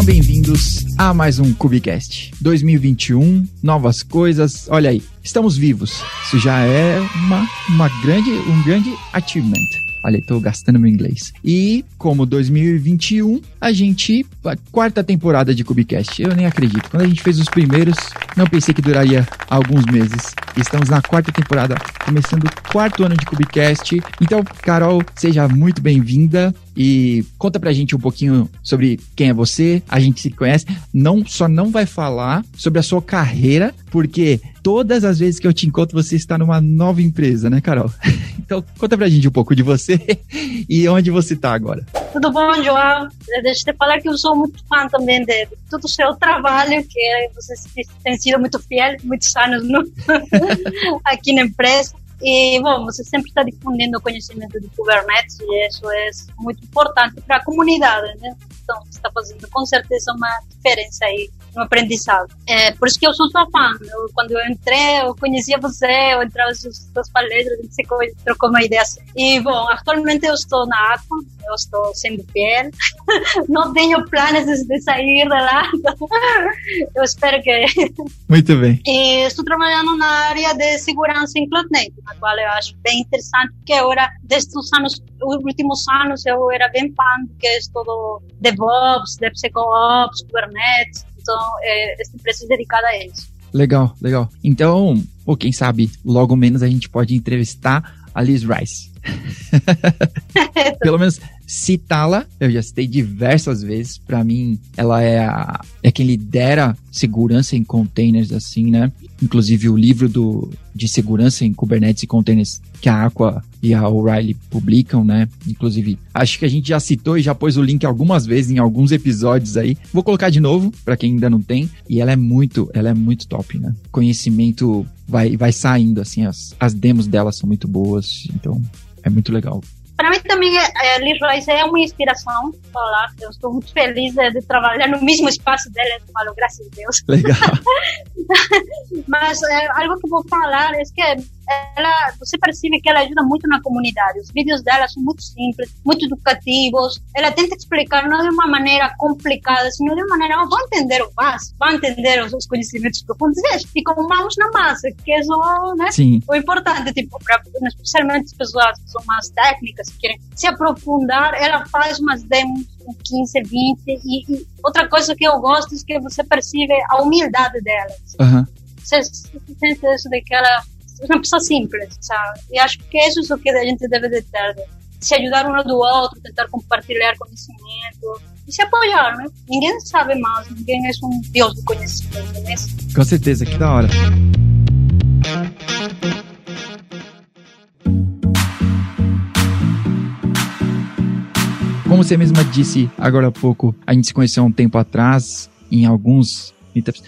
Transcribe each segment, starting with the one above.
Sejam bem-vindos a mais um Cubicast. 2021, novas coisas. Olha aí, estamos vivos. Isso já é uma, uma grande, um grande achievement. Olha, estou gastando meu inglês. E como 2021, a gente. A quarta temporada de Cubicast. Eu nem acredito. Quando a gente fez os primeiros, não pensei que duraria alguns meses. Estamos na quarta temporada, começando o quarto ano de Cubicast. Então, Carol, seja muito bem-vinda e conta pra gente um pouquinho sobre quem é você. A gente se conhece. Não só não vai falar sobre a sua carreira, porque todas as vezes que eu te encontro você está numa nova empresa, né, Carol? Então, conta pra gente um pouco de você e onde você tá agora. Tudo bom, João? Deixa eu te falar que eu sou muito fã também de todo o seu trabalho, que você tem sido muito fiel, muitos anos no? aqui na empresa. E, bom, você sempre está difundindo o conhecimento de Kubernetes e isso é muito importante para a comunidade, né? Então, você está fazendo com certeza uma diferença aí no aprendizado. É, por isso que eu sou sua fã. Eu, quando eu entrei, eu conhecia você, eu entrava nas suas palestras, a gente trocou uma ideia assim. E, bom, atualmente eu estou na Aqua, eu estou sendo fiel. Não tenho planos de sair de lá. eu espero que... Muito bem. E estou trabalhando na área de segurança em CloudNet, na qual eu acho bem interessante, porque agora, desde os anos, os últimos anos, eu era bem fã do que é todo DevOps, DevSecOps, Kubernetes, então, é, essa empresa é dedicada a eles. Legal, legal. Então, ou quem sabe, logo menos a gente pode entrevistar a Liz Rice. Pelo menos citá-la, eu já citei diversas vezes. Para mim, ela é, a, é quem lidera segurança em containers, assim, né? Inclusive o livro do, de segurança em Kubernetes e containers que a Aqua e a O'Reilly publicam, né? Inclusive, acho que a gente já citou e já pôs o link algumas vezes em alguns episódios aí. Vou colocar de novo para quem ainda não tem. E ela é muito, ela é muito top, né? Conhecimento vai, vai saindo, assim, as, as demos dela são muito boas, então é muito legal para mim também é, é, Liz Rice é uma inspiração falar eu estou muito feliz de, de, trabalhar no mesmo espaço dela eu falo graças a Deus legal mas é, algo que vou falar é que ela, você percebe que ela ajuda muito na comunidade. Os vídeos dela são muito simples, muito educativos. Ela tenta explicar não de uma maneira complicada, sino de uma maneira, oh, vão entender o básico, vão entender os, os conhecimentos profundos e com mãos na massa, que é o, né, Sim. o importante, tipo, pra, especialmente as pessoas que são mais técnicas, que querem se aprofundar, ela faz umas demos com 15, 20 e, e, outra coisa que eu gosto é que você percebe a humildade dela. Uhum. Você, você sente isso de que ela uma pessoa simples, sabe? E acho que isso é o que a gente deve de ter, se ajudar um do outro, tentar compartilhar conhecimento e se apoiar, né? Ninguém sabe mais, ninguém é um deus do conhecimento, né? Com certeza, que da hora. Como você mesma disse agora há pouco, a gente se conheceu um tempo atrás, em alguns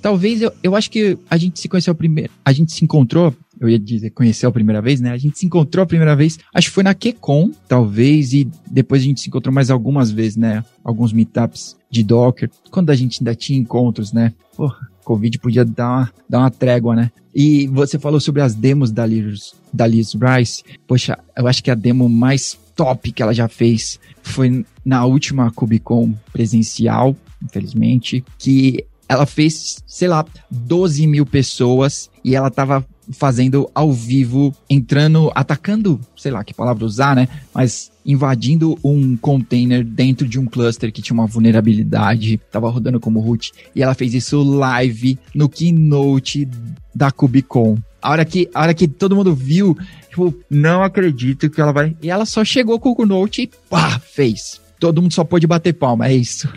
Talvez eu, eu acho que a gente se conheceu primeiro, a gente se encontrou eu ia dizer, conheceu a primeira vez, né? A gente se encontrou a primeira vez, acho que foi na QCon, talvez, e depois a gente se encontrou mais algumas vezes, né? Alguns meetups de Docker, quando a gente ainda tinha encontros, né? Porra, Covid podia dar uma, dar uma trégua, né? E você falou sobre as demos da Liz, da Liz Rice. Poxa, eu acho que a demo mais top que ela já fez foi na última KubeCon presencial, infelizmente, que ela fez, sei lá, 12 mil pessoas e ela tava fazendo ao vivo, entrando, atacando, sei lá que palavra usar, né? Mas invadindo um container dentro de um cluster que tinha uma vulnerabilidade, tava rodando como root, e ela fez isso live no keynote da KubeCon. A hora que, a hora que todo mundo viu, tipo, não acredito que ela vai. E ela só chegou com o keynote e pá, fez. Todo mundo só pôde bater palma, é isso.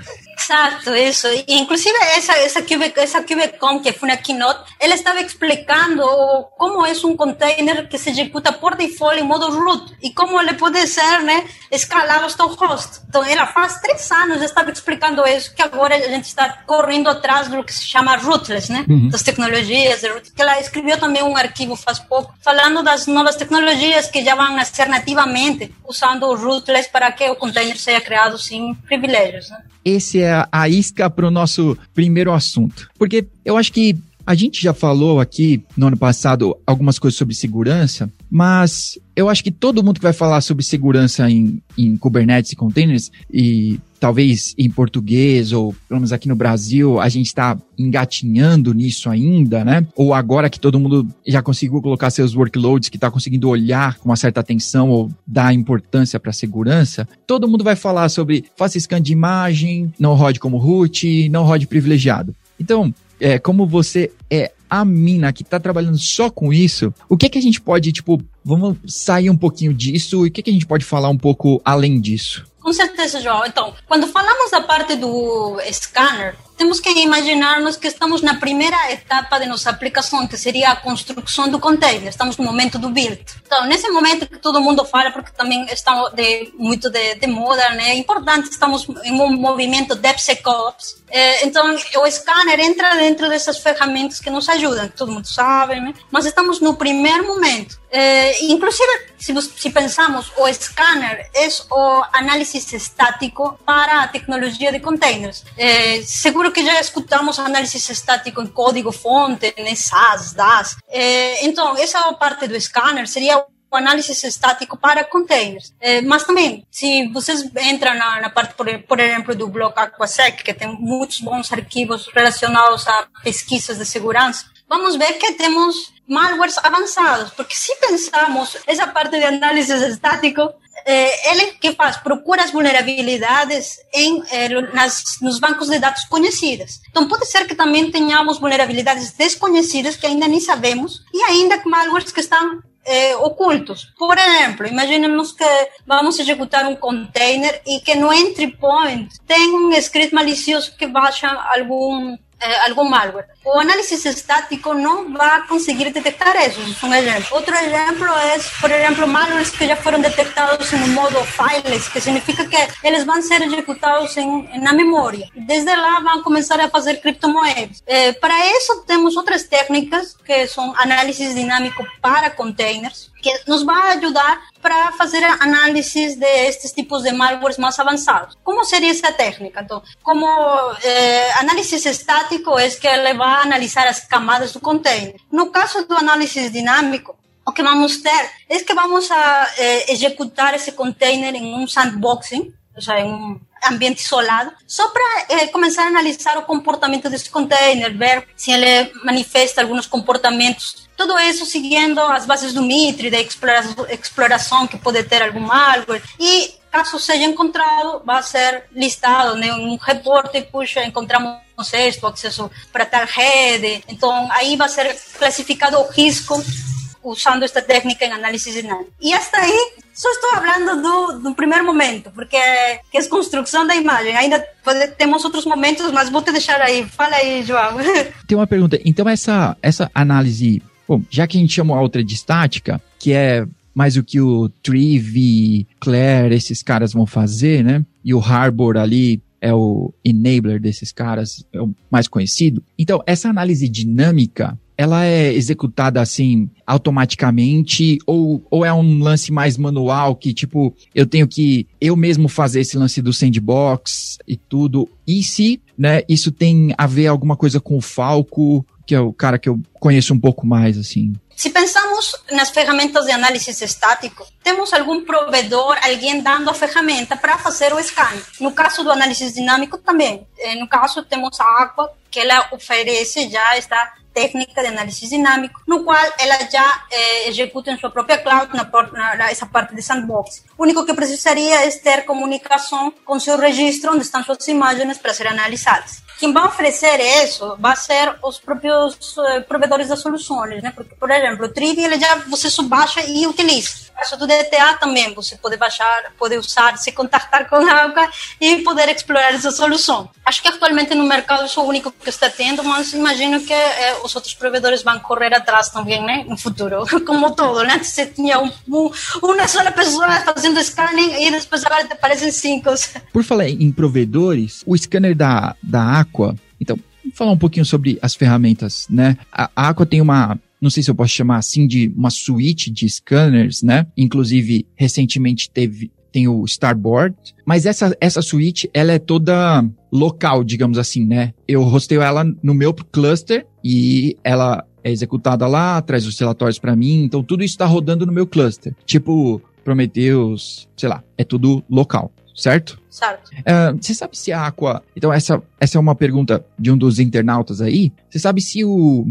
Exato, isso. Inclusive, essa, essa, Cube, essa KubeCon, que foi uma keynote, ela estava explicando como é um container que se executa por default em modo root e como ele pode ser né, escalável ao host. Então, ela faz três anos estava explicando isso, que agora a gente está correndo atrás do que se chama rootless, né? Uhum. Das tecnologias. Que ela escreveu também um arquivo faz pouco, falando das novas tecnologias que já vão nascer nativamente, usando o rootless para que o container seja criado sem privilégios, né? Esse é a isca para o nosso primeiro assunto. Porque eu acho que A gente já falou aqui no ano passado algumas coisas sobre segurança, mas eu acho que todo mundo que vai falar sobre segurança em, em Kubernetes e containers, e talvez em português, ou pelo menos aqui no Brasil, a gente está engatinhando nisso ainda, né? Ou agora que todo mundo já conseguiu colocar seus workloads, que está conseguindo olhar com uma certa atenção ou dar importância para a segurança, todo mundo vai falar sobre faça scan de imagem, não rode como root, não rode privilegiado. Então, é, como você é a mina que está trabalhando só com isso, o que que a gente pode, tipo, vamos sair um pouquinho disso e o que que a gente pode falar um pouco além disso? Com certeza, João. Então, quando falamos da parte do scanner, temos que imaginarnos que estamos na primeira etapa de nossa aplicação, que seria a construção do container. Estamos no momento do build. Então, nesse momento que todo mundo fala, porque também está de, muito de, de, moda, né? É importante, estamos em um movimento DevSecOps. É, então, o scanner entra dentro dessas ferramentas que nos ajudam, que todo mundo sabe, né? Mas estamos no primeiro momento. É, inclusive, se, se pensamos, o scanner é o análise estático para a tecnologia de containers. É, seguro que já escutamos análise estático em código-fonte, né, SAS, DAS. É, então, essa parte do scanner seria o análise estático para containers. É, mas também, se vocês entram na, parte, por, por exemplo, do bloco Aquasec, que tem muitos bons arquivos relacionados a pesquisas de segurança, vamos ver que temos malwares avançados, porque se pensamos essa parte de análise estático, eh, ele que faz procura as vulnerabilidades em eh, nas, nos bancos de dados conhecidas. Então pode ser que também tenhamos vulnerabilidades desconhecidas que ainda nem sabemos e ainda malwares que estão eh, ocultos. Por exemplo, imaginemos que vamos executar um container e que no entry point tem um script malicioso que baixa algum eh, algum malware. O análise estático não vai conseguir detectar isso, é um exemplo. Outro exemplo é, por exemplo, malwares que já foram detectados no modo fileless, que significa que eles vão ser executados em, na memória. Desde lá vão começar a fazer criptomoedas. Eh, para isso temos outras técnicas que são análise dinâmico para containers, que nos vai ajudar para fazer análises de estes tipos de malwares mais avançados. Como seria essa técnica? Então, como eh, análise estático é que ele vai analisar as camadas do container. No caso do análise dinâmico, o que vamos ter é que vamos a eh, executar esse container em um sandboxing, ou seja, em um ambiente isolado, só para eh, começar a analisar o comportamento desse container, ver se ele manifesta alguns comportamentos. Tudo isso seguindo as bases do Mitre, da exploração que pode ter algum malware. E caso seja encontrado, vai ser listado né, um reporte, puxa, encontramos esto, acesso para tal rede. Então, aí vai ser classificado o risco usando esta técnica em análise dinâmica. E hasta aí, só estou falando do, do primeiro momento, porque que é construção da imagem. Ainda pode, temos outros momentos, mas vou te deixar aí. Fala aí, João. Tem uma pergunta. Então, essa, essa análise, bom, já que a gente chamou a outra de estática, que é mais o que o Triv, Claire, esses caras vão fazer, né? E o Harbor ali é o enabler desses caras, é o mais conhecido. Então, essa análise dinâmica, ela é executada assim automaticamente ou, ou é um lance mais manual que tipo eu tenho que eu mesmo fazer esse lance do sandbox e tudo? E se né isso tem a ver alguma coisa com o Falco que é o cara que eu conheço um pouco mais assim se pensamos nas ferramentas de análise estático, temos algum provedor, alguém dando a ferramenta para fazer o scan. No caso do análise dinâmico também. No caso temos a Aqua, que ela oferece já esta técnica de análise dinâmico, no qual ela já eh, executa em sua própria cloud, na, na, essa parte de sandbox. O único que precisaria é ter comunicação com seu registro, onde estão suas imagens para serem analisadas. Quem vai oferecer isso vai ser os próprios eh, provedores das soluções, né? Porque, por exemplo, o Trivi, ele já você só baixa e utiliza caso do DTA também, você pode baixar, pode usar, se contactar com a AUCA e poder explorar essa solução. Acho que atualmente no mercado sou o único que está tendo, mas imagino que eh, os outros provedores vão correr atrás também, né, no futuro, como todo, né? Você tinha um, um, uma só pessoa fazendo scanning e depois agora te aparecem cinco. Por falar em provedores, o scanner da, da Aqua, então, falar um pouquinho sobre as ferramentas, né? A Aqua tem uma não sei se eu posso chamar assim de uma suíte de scanners, né? Inclusive, recentemente teve, tem o Starboard, mas essa, essa suíte, ela é toda local, digamos assim, né? Eu hostei ela no meu cluster e ela é executada lá, traz os relatórios para mim, então tudo isso está rodando no meu cluster. Tipo, Prometheus, sei lá, é tudo local, certo? Certo. Uh, você sabe se a Aqua. Então, essa, essa é uma pergunta de um dos internautas aí. Você sabe se o.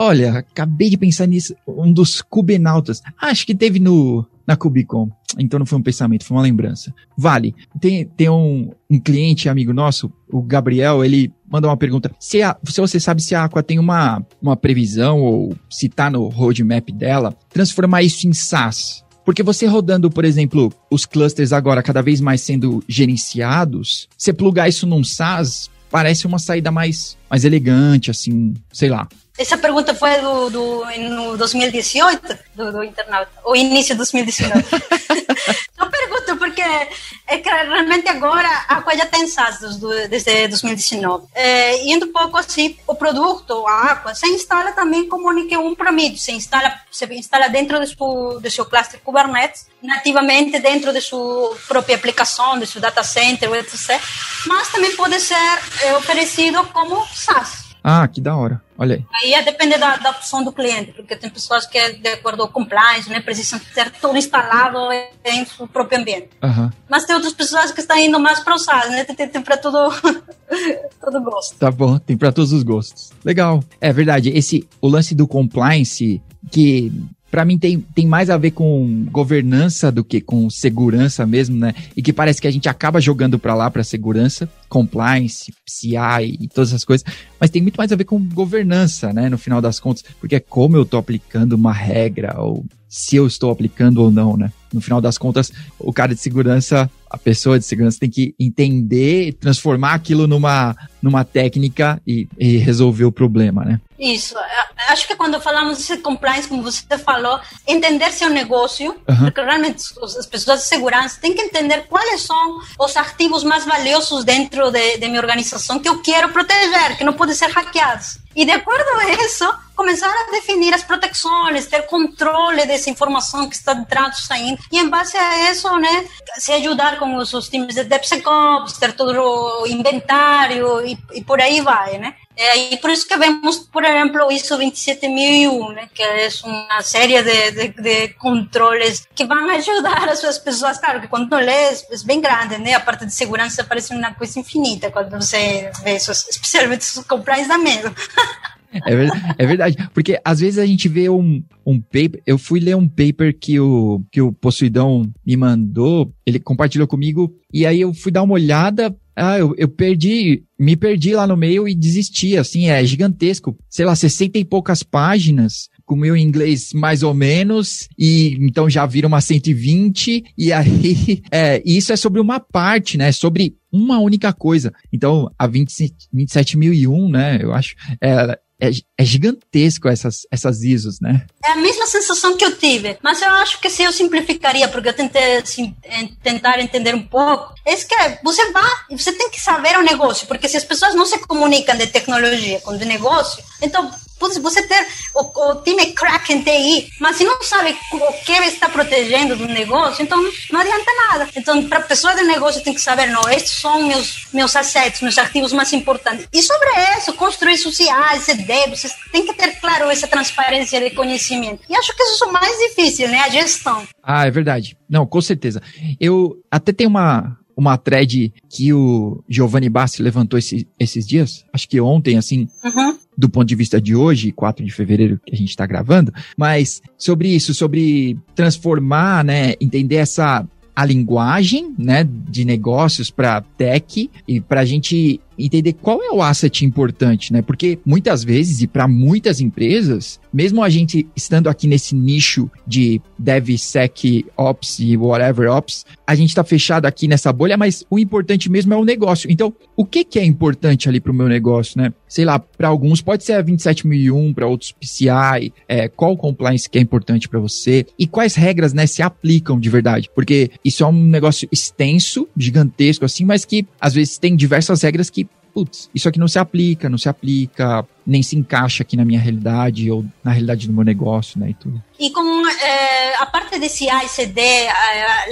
Olha, acabei de pensar nisso. Um dos Kubenautas. Acho que teve no, na Cubicon. Então não foi um pensamento, foi uma lembrança. Vale. Tem, tem um, um cliente amigo nosso, o Gabriel, ele manda uma pergunta. Se, a, se você sabe se a Aqua tem uma, uma previsão ou se tá no roadmap dela, transformar isso em SaaS. Porque você rodando, por exemplo, os clusters agora cada vez mais sendo gerenciados, você plugar isso num SaaS parece uma saída mais, mais elegante, assim, sei lá. Essa pergunta foi do, do no 2018, do, do internauta, ou início de 2019. Eu pergunto porque é que realmente agora a coisa tem SaaS desde 2019. É, indo um pouco assim, o produto, a Aqua, se instala também como um Pyramid, se instala, se instala dentro de seu, de seu cluster Kubernetes, nativamente dentro de sua própria aplicação, de seu data center, etc. Mas também pode ser é, oferecido como SaaS. Ah, que da hora. Olha aí. Aí é depender da, da opção do cliente, porque tem pessoas que, é de acordo com compliance, né, precisam ter tudo instalado em seu próprio ambiente. Uhum. Mas tem outras pessoas que estão indo mais para o SaaS, né? Tem, tem, tem para todo, todo gosto. Tá bom, tem para todos os gostos. Legal. É verdade, esse, o lance do compliance, que para mim tem, tem mais a ver com governança do que com segurança mesmo, né? E que parece que a gente acaba jogando para lá para segurança, compliance, PCI e todas essas coisas, mas tem muito mais a ver com governança, né? No final das contas, porque é como eu tô aplicando uma regra ou se eu estou aplicando ou não, né? No final das contas, o cara de segurança, a pessoa de segurança tem que entender, transformar aquilo numa, numa técnica e, e resolver o problema, né? Isso. Acho que quando falamos de compliance, como você falou, entender seu negócio, uhum. porque realmente as pessoas de segurança têm que entender quais são os ativos mais valiosos dentro de, de minha organização que eu quero proteger, que não podem ser hackeados. E de acordo a isso, começar a definir as proteções, ter controle dessa informação que está entrando e saindo. E em base a isso, né, se ajudar com os, os times de DevSecOps, ter todo o inventário e, e por aí vai, né? É, e por isso que vemos, por exemplo, ISO 27001, né, que é uma série de, de, de, controles que vão ajudar as suas pessoas. Claro que quando lê é, bem grande, né? A parte de segurança parece uma coisa infinita quando você vê isso, especialmente os compliance da medo. É verdade, é verdade, porque às vezes a gente vê um, um paper, eu fui ler um paper que o, que o Possuidão me mandou, ele compartilhou comigo, e aí eu fui dar uma olhada, ah, eu, eu perdi, me perdi lá no meio e desisti, assim, é gigantesco. Sei lá, 60 e poucas páginas, com meu inglês mais ou menos, e então já vira uma 120, e aí, é, isso é sobre uma parte, né, sobre uma única coisa. Então, a 27.001, né, eu acho, é, é, é, gigantesco essas, essas ISOs, né? É a mesma sensação que eu tive, mas eu acho que se eu simplificaria, porque eu tentei assim, tentar entender um pouco, é que você vai, você tem que saber o negócio, porque se as pessoas não se comunicam de tecnologia com de negócio, então você ter o, o, time crack em TI, mas se não sabe o que está protegendo do negócio, então não adianta nada. Então, para a pessoa do negócio tem que saber, não, estes são meus, meus assets, meus ativos mais importantes. E sobre isso, construir sociais, você tem que ter, claro, essa transparência de conhecimento. E acho que isso é o mais difícil, né? A gestão. Ah, é verdade. Não, com certeza. Eu até tenho uma, uma thread que o Giovanni Bassi levantou esse, esses dias, acho que ontem, assim, uhum. do ponto de vista de hoje, 4 de fevereiro que a gente está gravando, mas sobre isso, sobre transformar, né, entender essa a linguagem, né, de negócios para tech e para a gente entender qual é o asset importante, né? Porque muitas vezes e para muitas empresas, mesmo a gente estando aqui nesse nicho de DevSec Ops e whatever Ops, a gente está fechado aqui nessa bolha, mas o importante mesmo é o negócio. Então, o que que é importante ali para o meu negócio, né? Sei lá, para alguns pode ser a 27001, para outros PCI, é, qual compliance que é importante para você e quais regras, né, se aplicam de verdade? Porque isso é um negócio extenso, gigantesco assim, mas que às vezes tem diversas regras que putz, isso aqui não se aplica, não se aplica, nem se encaixa aqui na minha realidade ou na realidade do meu negócio, né, e tudo. E com eh, a parte de CI, CD, a,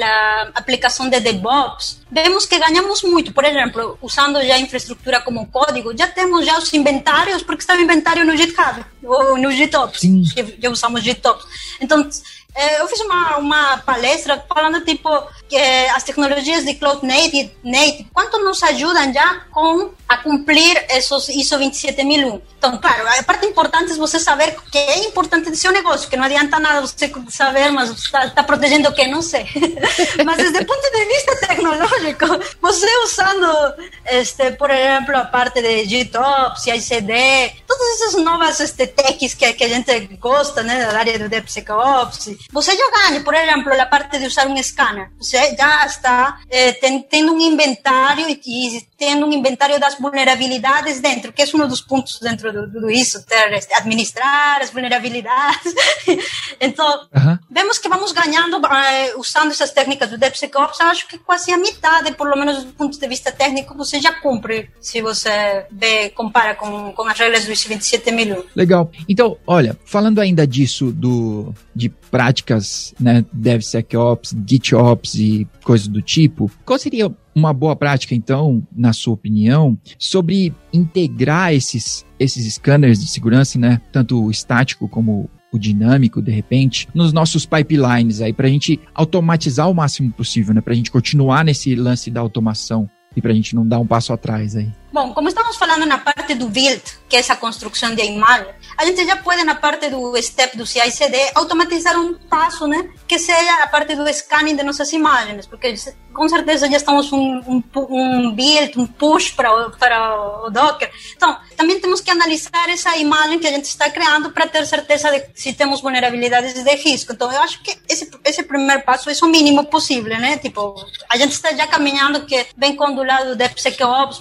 a, aplicação de DevOps, vemos que ganhamos muito. Por exemplo, usando já a infraestrutura como código, já temos já os inventários, porque está o inventário no GitHub, ou no GitOps, Sim. que já usamos GitOps. Então, eh, eu fiz uma, uma palestra falando tipo que as tecnologias de cloud native, native quanto nos ajudam já com a cumprir esses ISO 27001. Então, claro, a parte importante é você saber que é importante de seu negócio, que não adianta nada você saber, mas está, está protegendo o que? Não sei. mas desde o ponto de vista tecnológico, você usando, este, por exemplo, a parte de GitOps, ICD, todas essas novas este, techs que, que a gente gosta, né, da área do DevSecOps, você já ganha, por exemplo, a parte de usar um scanner. Você já está eh, tendo um inventário e tendo um inventário das vulnerabilidades dentro, que é um dos pontos dentro de tudo isso, ter, administrar as vulnerabilidades. então. Vemos que vamos ganhando eh, usando essas técnicas do DevSecOps, acho que quase a metade, por lo menos do ponto de vista técnico, você já cumpre, se você vê, compara com, com as regras do ISO 27001. Legal. Então, olha, falando ainda disso, do, de práticas, né, DevSecOps, GitOps e coisas do tipo, qual seria uma boa prática, então, na sua opinião, sobre integrar esses, esses scanners de segurança, né? Tanto o estático como o dinâmico, de repente, nos nossos pipelines aí, para a gente automatizar o máximo possível, né? Para a gente continuar nesse lance da automação e para a gente não dar um passo atrás aí. Bom, como estamos falando na parte do build, que é essa construção de imagem, a gente já pode na parte do step do CI/CD automatizar um passo, né, que seja a parte do scanning de nossas imagens, porque com certeza já estamos um, um, um build, um push para para o Docker. Então, também temos que analisar essa imagem que a gente está criando para ter certeza de se temos vulnerabilidades de risco. Então, eu acho que esse esse primeiro passo é o mínimo possível, né? Tipo, a gente está já caminhando que vem com do lado do DevSecOps,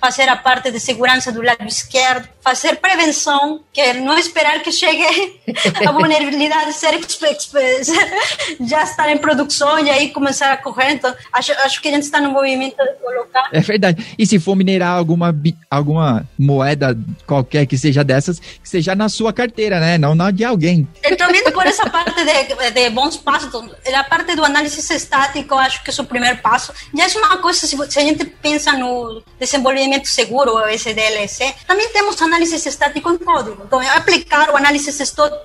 fazer a parte de segurança do lado esquerdo, fazer prevenção, que é não esperar que chegue a vulnerabilidade ser já estar em produção e aí começar a correr. Então, acho, acho que a gente está no movimento de colocar. É verdade. E se for minerar alguma, alguma moeda qualquer que seja dessas, que seja na sua carteira, né? Não na de alguém. Então, indo por essa parte de, de bons passos, a parte do análise estático, acho que é o primeiro passo. Já é uma coisa, se a gente pensa no desenvolvimento seguro, o SDLC, também temos análise estático em código. Então, é aplicar o análise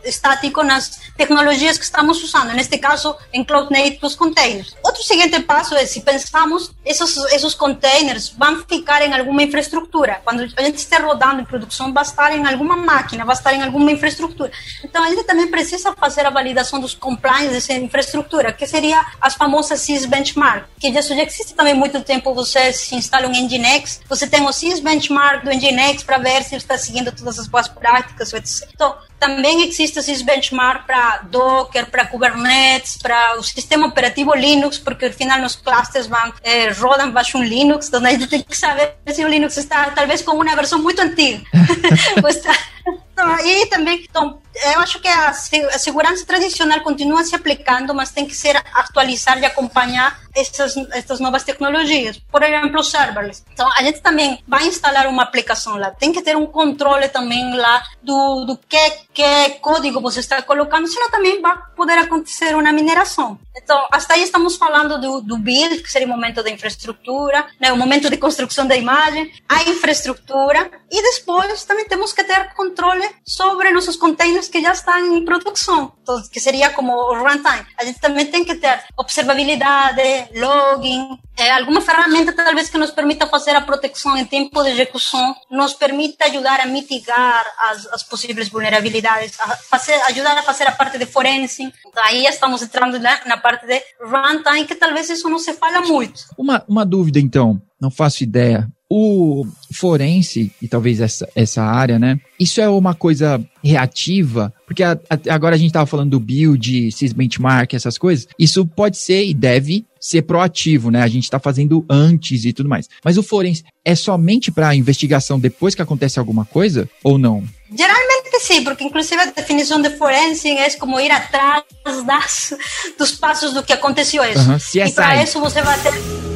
estático nas tecnologias que estamos usando, neste caso, em Cloud Native, os containers. Outro seguinte passo é, se pensamos, esses, esses containers vão ficar em alguma infraestrutura. Quando a gente estiver rodando em produção, vai estar em alguma máquina, vai estar em alguma infraestrutura. Então, a gente também precisa fazer a validação dos compliance dessa infraestrutura, que seria as famosas SIS Benchmark, que já existe também muito tempo, você se instala um Nginx, você tem o SIS Benchmark do Nginx para ver se está seguindo todas as boas práticas, etc. Então, também existe esses benchmark para Docker, para Kubernetes, para o sistema operativo Linux, porque afinal nos clusters vão, eh, rodam baixo um Linux, onde a gente tem que saber se o Linux está talvez com uma versão muito antiga. está, e também, então, eu acho que a, a, segurança tradicional continua se aplicando, mas tem que ser atualizar e acompanhar essas, essas novas tecnologias. Por exemplo, serverless. Então, a gente também vai instalar uma aplicação lá. Tem que ter um controle também lá do, do que, que código você está colocando, senão também vai poder acontecer uma mineração. Então, hasta aí estamos falando do, do build, que seria o momento da infraestrutura, né, o momento de construção da imagem, a infraestrutura, e depois também temos que ter controle sobre nossos containers que já estão em produção, então, que seria como o runtime. A gente também tem que ter observabilidade, login, é, alguma ferramenta talvez que nos permita fazer a proteção em tempo de execução, nos permita ajudar a mitigar as, as possíveis vulnerabilidades, a fazer, ajudar a fazer a parte de forense. Então, aí estamos entrando na, na parte de runtime, que talvez isso não se fala muito. Uma, uma dúvida então, não faço ideia o forense, e talvez essa, essa área, né? Isso é uma coisa reativa, porque a, a, agora a gente estava falando do build, sysbenchmark, essas coisas. Isso pode ser e deve ser proativo, né? A gente está fazendo antes e tudo mais. Mas o forense é somente para investigação depois que acontece alguma coisa ou não? Geralmente sim, porque inclusive a definição de forense é como ir atrás das, dos passos do que aconteceu isso. Uhum. E para isso você vai ter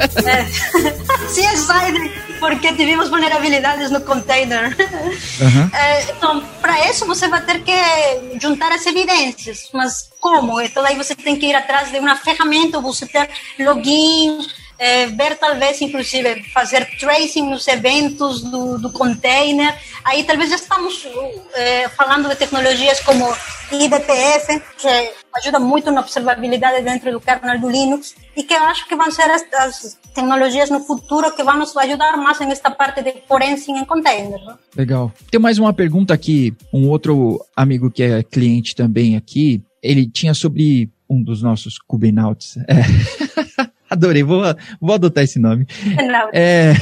é, CSI, porque tivemos vulnerabilidades no container. Uhum. É, então, para isso você vai ter que juntar as evidências. Mas como? Então aí você tem que ir atrás de uma ferramenta, você ter login, é, ver talvez inclusive fazer tracing nos eventos do, do container. Aí talvez já estamos é, falando de tecnologias como IDPF, que ajuda muito na observabilidade dentro do kernel do Linux e que eu acho que vão ser as, as tecnologias no futuro que vão nos ajudar mais nesta parte de forense em containers. Legal. Tem mais uma pergunta aqui, um outro amigo que é cliente também aqui, ele tinha sobre um dos nossos Kubenauts. É. Adorei, vou, vou adotar esse nome. Não. É,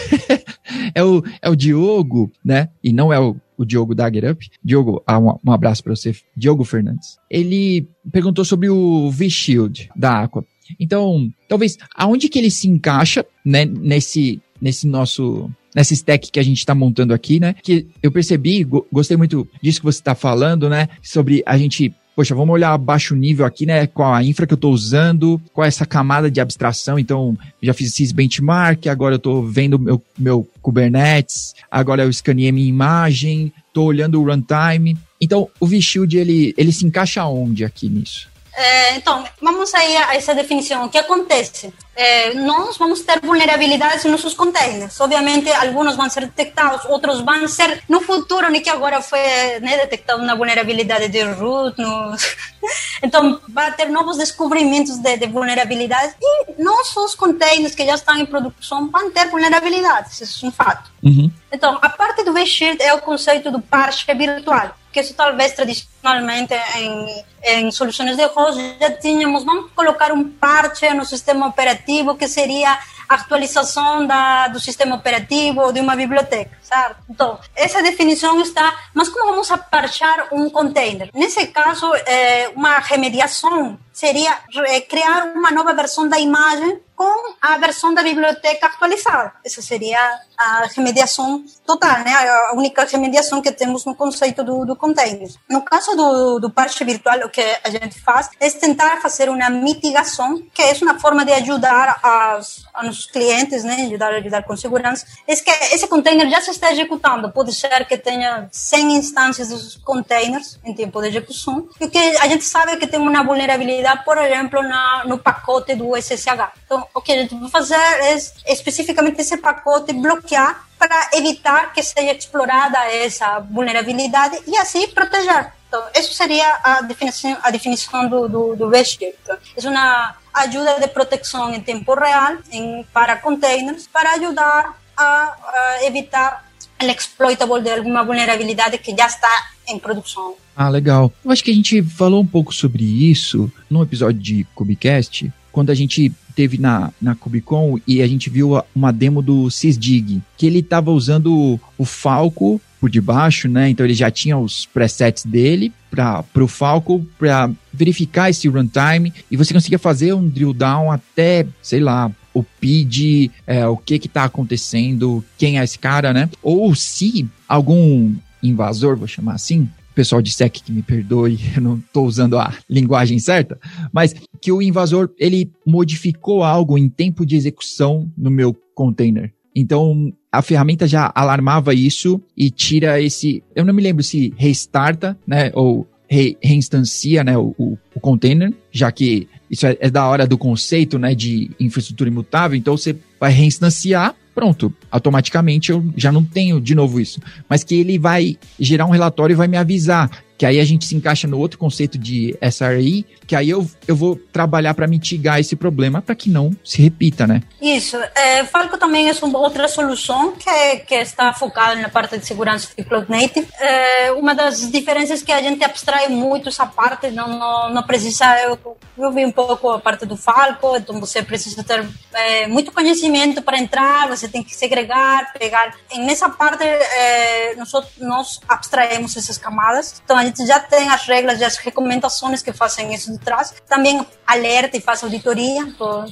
é, o, é o Diogo, né? E não é o, o Diogo da Get Up. Diogo, ah, um, um abraço para você. Diogo Fernandes. Ele perguntou sobre o V-Shield da Aqua. Então, talvez, aonde que ele se encaixa, né, nesse, nesse nosso, nessa stack que a gente está montando aqui, né? Que eu percebi, go gostei muito disso que você está falando, né? Sobre a gente poxa, vamos olhar abaixo nível aqui, né? Qual a infra que eu estou usando, qual é essa camada de abstração. Então, já fiz esses benchmark, agora eu estou vendo meu, meu Kubernetes, agora eu escaneei minha imagem, estou olhando o runtime. Então, o vShield, ele, ele se encaixa onde aqui nisso? É, então, vamos aí a essa definição. O que acontece? É, nós vamos ter vulnerabilidades em nossos containers. Obviamente, alguns vão ser detectados, outros vão ser no futuro, nem que agora foi né, detectada uma vulnerabilidade de root. No... então, vai ter novos descobrimentos de, de vulnerabilidades e nossos containers que já estão em produção vão ter vulnerabilidades. Isso é um fato. Uhum. Então, a parte do vShield é o conceito do parche virtual que isso talvez tradicionalmente em, em soluções de host já tínhamos, vamos colocar um parche no sistema operativo que seria atualização da, do sistema operativo ou de uma biblioteca, certo? Então, essa definição está, mas como vamos a parchar um container? Nesse caso, é, uma remediação seria é, criar uma nova versão da imagem com a versão da biblioteca atualizada. Essa seria a remediação total, né? A única remediação que temos no conceito do, do container. No caso do, do parche virtual, o que a gente faz é tentar fazer uma mitigação, que é uma forma de ajudar as, nossos clientes, né? Ajudar, ajudar com segurança. É que esse container já se está executando. Pode ser que tenha 100 instâncias dos containers em tempo de execução. E o que a gente sabe é que tem uma vulnerabilidade, por exemplo, na, no pacote do SSH. Então, o que a gente vai fazer é especificamente esse pacote bloquear para evitar que seja explorada essa vulnerabilidade e assim proteger. Então, isso seria a definição, a definição do, do, do é uma ajuda de proteção em tempo real em, para containers para ajudar a, a evitar o exploitable de alguma vulnerabilidade que já está em produção. Ah, legal. Eu acho que a gente falou um pouco sobre isso no episódio de Cubicast, quando a gente teve na, na Cubicon e a gente viu uma demo do Sysdig, que ele estava usando o Falco por debaixo, né? Então ele já tinha os presets dele para o Falco para verificar esse runtime e você conseguia fazer um drill down até, sei lá, o PID, é, o que que tá acontecendo, quem é esse cara, né? Ou se algum invasor, vou chamar assim, pessoal de SEC que me perdoe, eu não estou usando a linguagem certa, mas que o invasor ele modificou algo em tempo de execução no meu container. Então a ferramenta já alarmava isso e tira esse, eu não me lembro se restarta, né, ou re, reinstancia, né, o, o, o, container, já que isso é, é da hora do conceito, né, de infraestrutura imutável. Então você vai reinstanciar pronto, automaticamente eu já não tenho de novo isso. Mas que ele vai gerar um relatório e vai me avisar que aí a gente se encaixa no outro conceito de SRI, que aí eu, eu vou trabalhar para mitigar esse problema para que não se repita, né? Isso. É, Falco também é uma outra solução que, é, que está focada na parte de segurança de Cloud Native. É, uma das diferenças que a gente abstrai muito essa parte, não, não, não precisa... Eu, eu vi um pouco a parte do Falco, então você precisa ter é, muito conhecimento para entrar, você tem que segregar, pegar... E nessa parte, é, nós, nós abstraemos essas camadas, então a gente já tem as regras e as recomendações que fazem isso de trás. Também alerta e faz auditoria.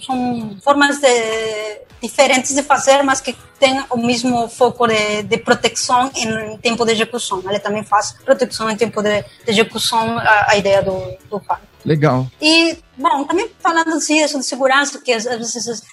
São formas de, diferentes de fazer, mas que têm o mesmo foco de, de proteção em tempo de execução. Ele também faz proteção em tempo de, de execução, a, a ideia do, do Legal. E bom, também falando assim, de segurança, que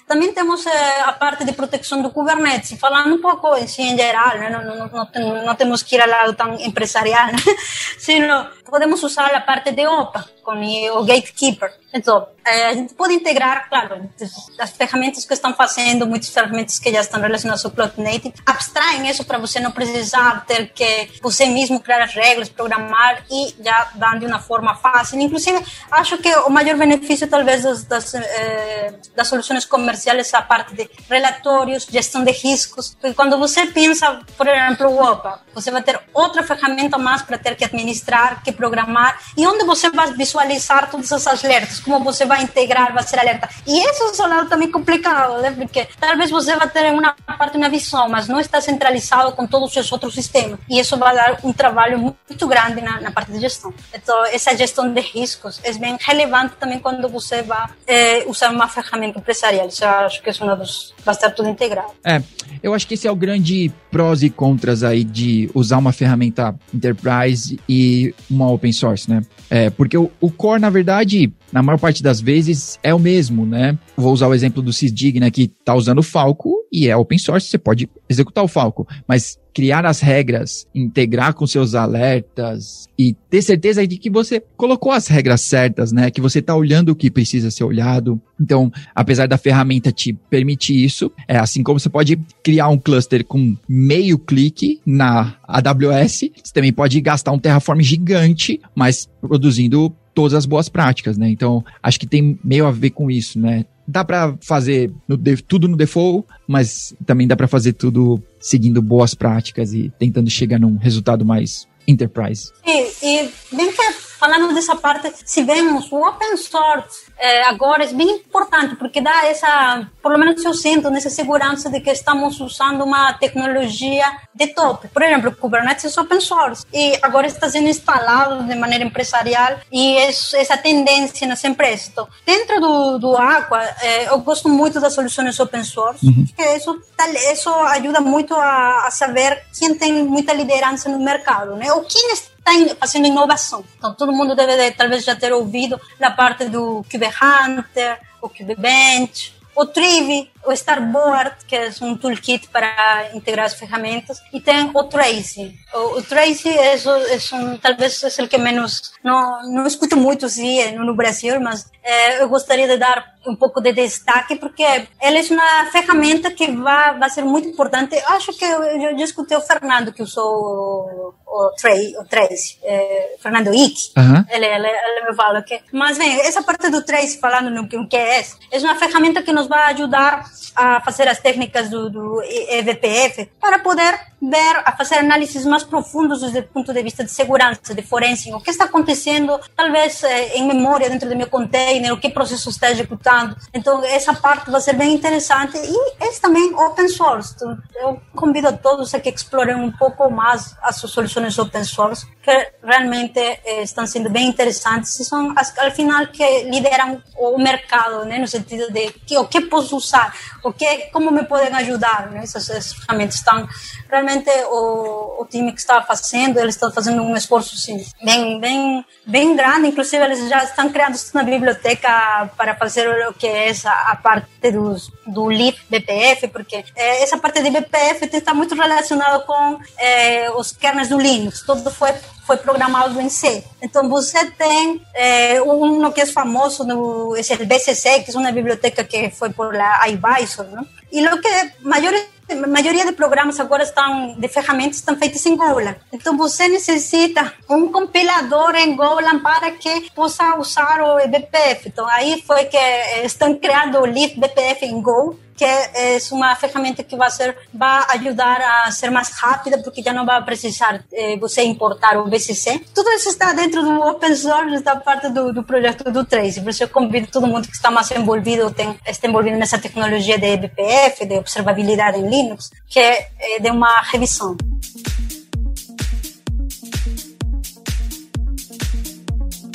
também temos é, a parte de proteção do Kubernetes, falando um pouco assim, em geral, né? não, não, não, não, temos que ir ao lado tão empresarial, né? sino podemos usar a parte de OPA com o Gatekeeper. Então, é, a gente pode integrar, claro, as ferramentas que estão fazendo, muitas ferramentas que já estão relacionadas ao Cloud Native, abstraem isso para você não precisar ter que você mesmo criar as regras, programar e já dar de uma forma fácil. Inclusive, acho que o maior benefício, talvez, das, das, eh, das soluções comerciais a parte de relatórios, gestão de riscos. Porque quando você pensa, por exemplo, o OPA, você vai ter outra ferramenta mais para ter que administrar, que programar, e onde você vai visualizar todas essas alertas, como você vai integrar, vai ser alerta. E isso é um lado também complicado, né? porque talvez você vai ter uma parte, uma visão, mas não está centralizado com todos os outros sistemas. E isso vai dar um trabalho muito grande na, na parte de gestão. Então, essa gestão de riscos é bem relevante também quando você vai é, usar uma ferramenta empresarial. Isso eu acho que é um dos. vai estar tudo integrado. É, eu acho que esse é o grande prós e contras aí de usar uma ferramenta enterprise e uma open source, né? É, porque o, o core, na verdade, na maior parte das vezes é o mesmo, né? Vou usar o exemplo do Sysdig, né, que tá usando o Falco e é open source, você pode executar o Falco, mas criar as regras, integrar com seus alertas e ter certeza de que você colocou as regras certas, né? Que você está olhando o que precisa ser olhado. Então, apesar da ferramenta te permitir isso, é assim como você pode criar um cluster com meio clique na AWS, você também pode gastar um Terraform gigante, mas produzindo todas as boas práticas, né? Então, acho que tem meio a ver com isso, né? Dá para fazer no tudo no default, mas também dá para fazer tudo seguindo boas práticas e tentando chegar num resultado mais enterprise. E, e bem que falando dessa parte, se vemos o open source é, agora é bem importante, porque dá essa, pelo menos eu sinto, nessa segurança de que estamos usando uma tecnologia de top. Por exemplo, o Kubernetes é open source e agora está sendo instalado de maneira empresarial e é essa tendência nas empresas. Então, dentro do, do Aqua, é, eu gosto muito das soluções open source, uhum. porque isso, isso ajuda muito a, a saber quem tem muita liderança no mercado, né? Ou quem está está fazendo inovação. Então, todo mundo deve de, talvez já ter ouvido na parte do Cube Hunter, o Cube Bench, o Trivi, o Starboard, que é um toolkit para integrar as ferramentas, e tem o Tracy. O, o Tracy é, é um, talvez é o que menos, não, não escuto muito sim, no Brasil, mas é, eu gostaria de dar um pouco de destaque, porque ela é uma ferramenta que vai, vai ser muito importante. Acho que eu, eu já escutei o Fernando, que usou o, o, Trey, o Trace, é, Fernando Ick, uhum. ele, ele, ele, me fala que... Mas, bem, essa parte do Trace, falando no que, que é, é uma ferramenta que nos vai ajudar a fazer as técnicas do, do EVPF para poder ver, a fazer análises mais profundos desde o ponto de vista de segurança, de forense, o que está acontecendo, talvez eh, em memória dentro do meu container, o que processo está executando. Então, essa parte vai ser bem interessante e é também open source. Então, eu convido a todos a que explorem um pouco mais as soluções open source, que realmente eh, estão sendo bem interessantes e são, as, ao final, que lideram o mercado, né, no sentido de que, o que posso usar, o que, como me podem ajudar. Né, essas, essas ferramentas estão realmente o, o time que está fazendo, eles estão fazendo um esforço sim, bem, bem, bem grande. Inclusive, eles já estão criando uma biblioteca para fazer o que é essa, a parte dos, do LIP BPF, porque é, essa parte de BPF está muito relacionada com é, os kernels do Linux. Tudo foi foi programado em C. Então você tem é, um que é famoso no esse BCC, que é uma biblioteca que foi por lá iBisor, né? E o que maior a maioria de programas agora estão de ferramentas estão feitas em Golang. Então você necessita um compilador em Golang para que possa usar o BPF. Então aí foi que estão criando o Leaf BPF em Go que é, uma ferramenta que vai, ser, vai ajudar a ser mais rápida, porque já não vai precisar é, você importar o VCC. Tudo isso está dentro do open source, da parte do, projeto do Trace. Por isso eu convido todo mundo que está mais envolvido, tem, está envolvido nessa tecnologia de BPF, de observabilidade em Linux, que é, é de uma revisão.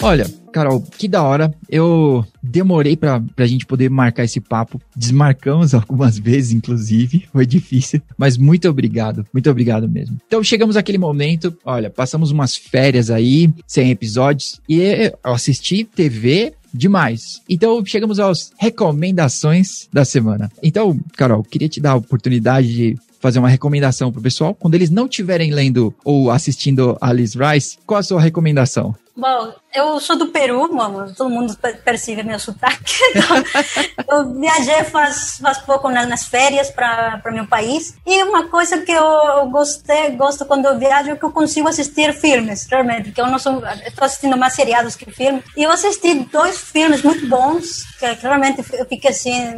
Olha, Carol, que da hora. Eu demorei pra, pra gente poder marcar esse papo. Desmarcamos algumas vezes, inclusive. Foi difícil. Mas muito obrigado. Muito obrigado mesmo. Então chegamos àquele momento. Olha, passamos umas férias aí, sem episódios. E eu assisti TV demais. Então, chegamos às recomendações da semana. Então, Carol, queria te dar a oportunidade de fazer uma recomendação pro pessoal. Quando eles não estiverem lendo ou assistindo Alice Rice, qual a sua recomendação? Bom, eu sou do Peru, mano, todo mundo percebe meu sotaque. Então, eu viajei faz, faz pouco nas, nas férias para meu país. E uma coisa que eu gostei, gosto quando eu viajo é que eu consigo assistir filmes, realmente, porque eu não sou, estou assistindo mais seriados que filmes. E eu assisti dois filmes muito bons, que realmente eu fiquei assim,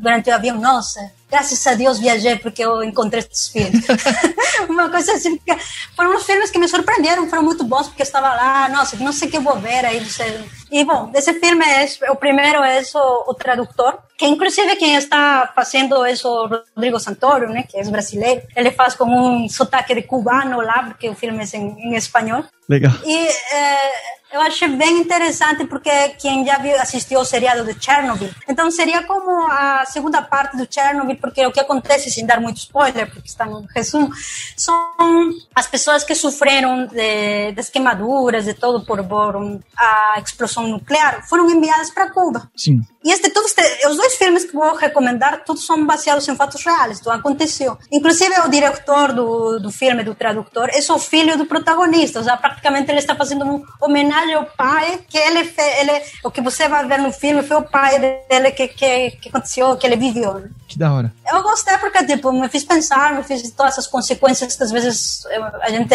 durante o avião, nossa, graças a Deus viajei porque eu encontrei esses filmes. uma coisa assim, foram filmes que me surpreenderam, foram muito bons porque eu estava lá, nossa, não sei o que eu vou ver aí você... E bom, esse filme é o primeiro é o, tradutor, que inclusive quem está fazendo é o Rodrigo Santoro, né, que é brasileiro. Ele faz com um sotaque de cubano lá, porque o filme é em, em espanhol. Legal. E é, eu achei bem interessante porque quem já viu, assistiu ao seriado de Chernobyl, então seria como a segunda parte do Chernobyl, porque o que acontece, sem dar muito spoiler, porque está no resumo, são as pessoas que sofreram de, das queimaduras e todo por, por a explosão nuclear, foram enviadas para Cuba. Sim. E este, todos os dois filmes que vou recomendar, todos são baseados em fatos reais, então aconteceu. Inclusive o diretor do, do filme, do tradutor, é o filho do protagonista, ou seja, praticamente ele está fazendo uma homenagem ao pai, que ele, fez, ele o que você vai ver no filme foi o pai dele que, que, que aconteceu, que ele viveu. Né? Que da hora. Eu gostei porque, tipo, me fiz pensar, me fiz todas essas consequências que às vezes a gente,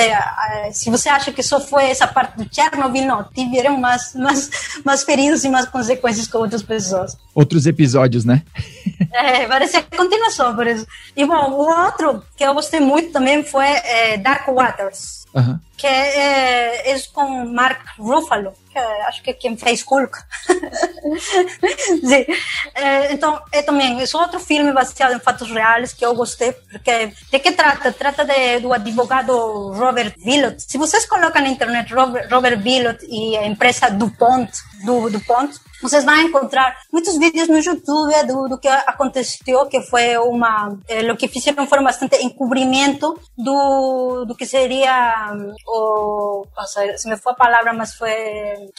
se você acha que só foi essa parte do Chernobyl, não, tiveram mais, mais, mais feridos e mais consequências com outras pessoas. Outros episódios, né? é, parece a continuação, por isso. E bom, o outro que eu gostei muito também foi é, Dark Waters. Uhum. Que é, é, com Mark Ruffalo, que é, acho que é quem fez Hulk. é, então, é também é outro filme baseado em fatos reais que eu gostei, porque de que trata? Trata de, do advogado Robert Villot. Se vocês colocam na internet Robert, Robert Villot e a empresa DuPont, do DuPont, vocês vão encontrar muitos vídeos no YouTube do, do que aconteceu, que foi uma. Eh, o que fizeram foi bastante encobrimento do, do que seria o. Nossa, se me foi a palavra, mas foi.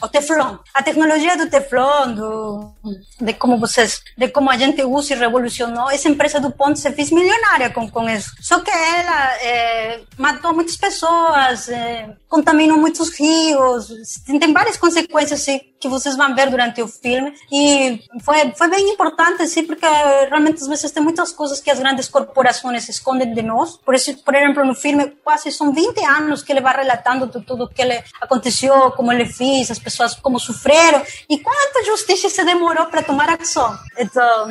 O Teflon. A tecnologia do Teflon, do, de como vocês. de como a gente usa e revolucionou. Essa empresa do Ponto se fez milionária com, com isso. Só que ela é, matou muitas pessoas, é, contaminou muitos rios, tem, várias consequências assim, que vocês vão ver durante o filme. E foi foi bem importante assim porque realmente às vezes tem muitas coisas que as grandes corporações escondem de nós. Por isso por exemplo no filme quase são 20 anos que ele vai relatando tudo o que ele aconteceu como ele fez as pessoas como sofreram e quanta justiça se demorou para tomar ação. Então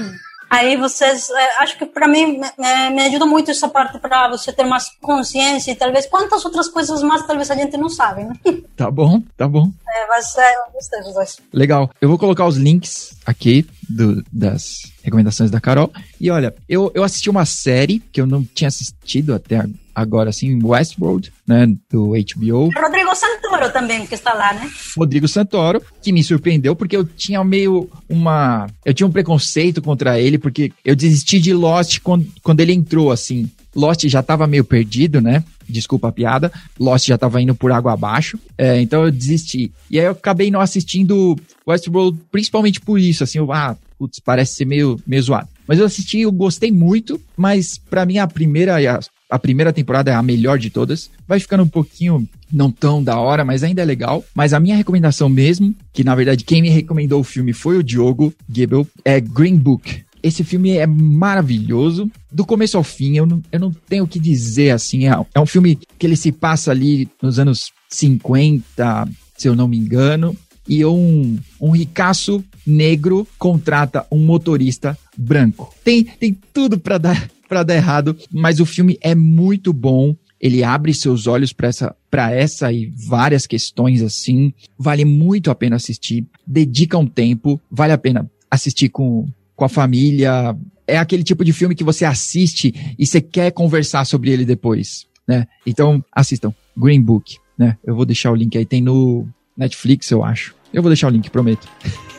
Aí vocês, é, acho que para mim me, me ajuda muito essa parte para você ter mais consciência e talvez quantas outras coisas mais talvez a gente não sabe, né? Tá bom, tá bom. É, mas é, eu gostei dos dois. Legal. Eu vou colocar os links aqui do, das recomendações da Carol. E olha, eu, eu assisti uma série que eu não tinha assistido até agora, assim, Westworld, né, do HBO. Rodrigo Santoro também, que está lá, né? Rodrigo Santoro, que me surpreendeu porque eu tinha meio uma... Eu tinha um preconceito contra ele porque eu desisti de Lost quando, quando ele entrou, assim. Lost já tava meio perdido, né? Desculpa a piada. Lost já tava indo por água abaixo. É, então eu desisti. E aí eu acabei não assistindo Westworld principalmente por isso, assim, eu, ah, putz, parece ser meio, meio zoado. Mas eu assisti, eu gostei muito, mas para mim a primeira a, a primeira temporada é a melhor de todas. Vai ficando um pouquinho não tão da hora, mas ainda é legal. Mas a minha recomendação mesmo, que na verdade quem me recomendou o filme foi o Diogo Gibel, é Green Book. Esse filme é maravilhoso, do começo ao fim, eu não, eu não tenho o que dizer assim. É, é um filme que ele se passa ali nos anos 50, se eu não me engano, e um, um ricaço negro contrata um motorista branco. Tem, tem tudo para dar, pra dar errado, mas o filme é muito bom. Ele abre seus olhos para essa, pra essa e várias questões assim. Vale muito a pena assistir. Dedica um tempo. Vale a pena assistir com, com a família. É aquele tipo de filme que você assiste e você quer conversar sobre ele depois, né? Então, assistam. Green Book, né? Eu vou deixar o link aí. Tem no Netflix, eu acho. Eu vou deixar o link, prometo.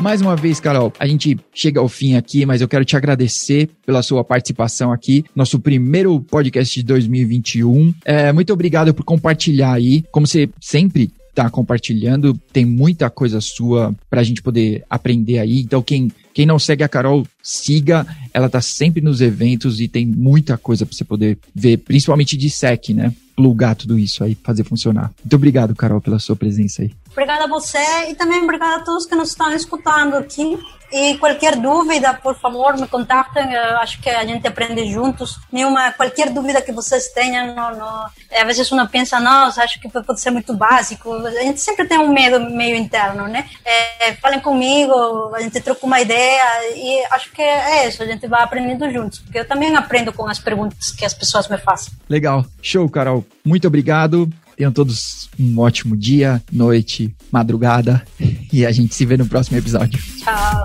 Mais uma vez, Carol, a gente chega ao fim aqui, mas eu quero te agradecer pela sua participação aqui, nosso primeiro podcast de 2021. É, muito obrigado por compartilhar aí, como você sempre tá compartilhando, tem muita coisa sua pra gente poder aprender aí. Então, quem, quem não segue a Carol, siga. Ela tá sempre nos eventos e tem muita coisa pra você poder ver, principalmente de SEC, né? Plugar tudo isso aí, fazer funcionar. Muito obrigado, Carol, pela sua presença aí. Obrigada a você e também obrigada a todos que nos estão escutando aqui. E qualquer dúvida, por favor, me contactem. Eu acho que a gente aprende juntos. Nenhuma, qualquer dúvida que vocês tenham, não, não, às vezes uma pensa, nossa, acho que pode ser muito básico. A gente sempre tem um medo meio interno, né? É, falem comigo, a gente troca uma ideia e acho que é isso. A gente vai aprendendo juntos, porque eu também aprendo com as perguntas que as pessoas me fazem. Legal, show, Carol. Muito obrigado. Tenham todos um ótimo dia, noite, madrugada e a gente se vê no próximo episódio. Tchau.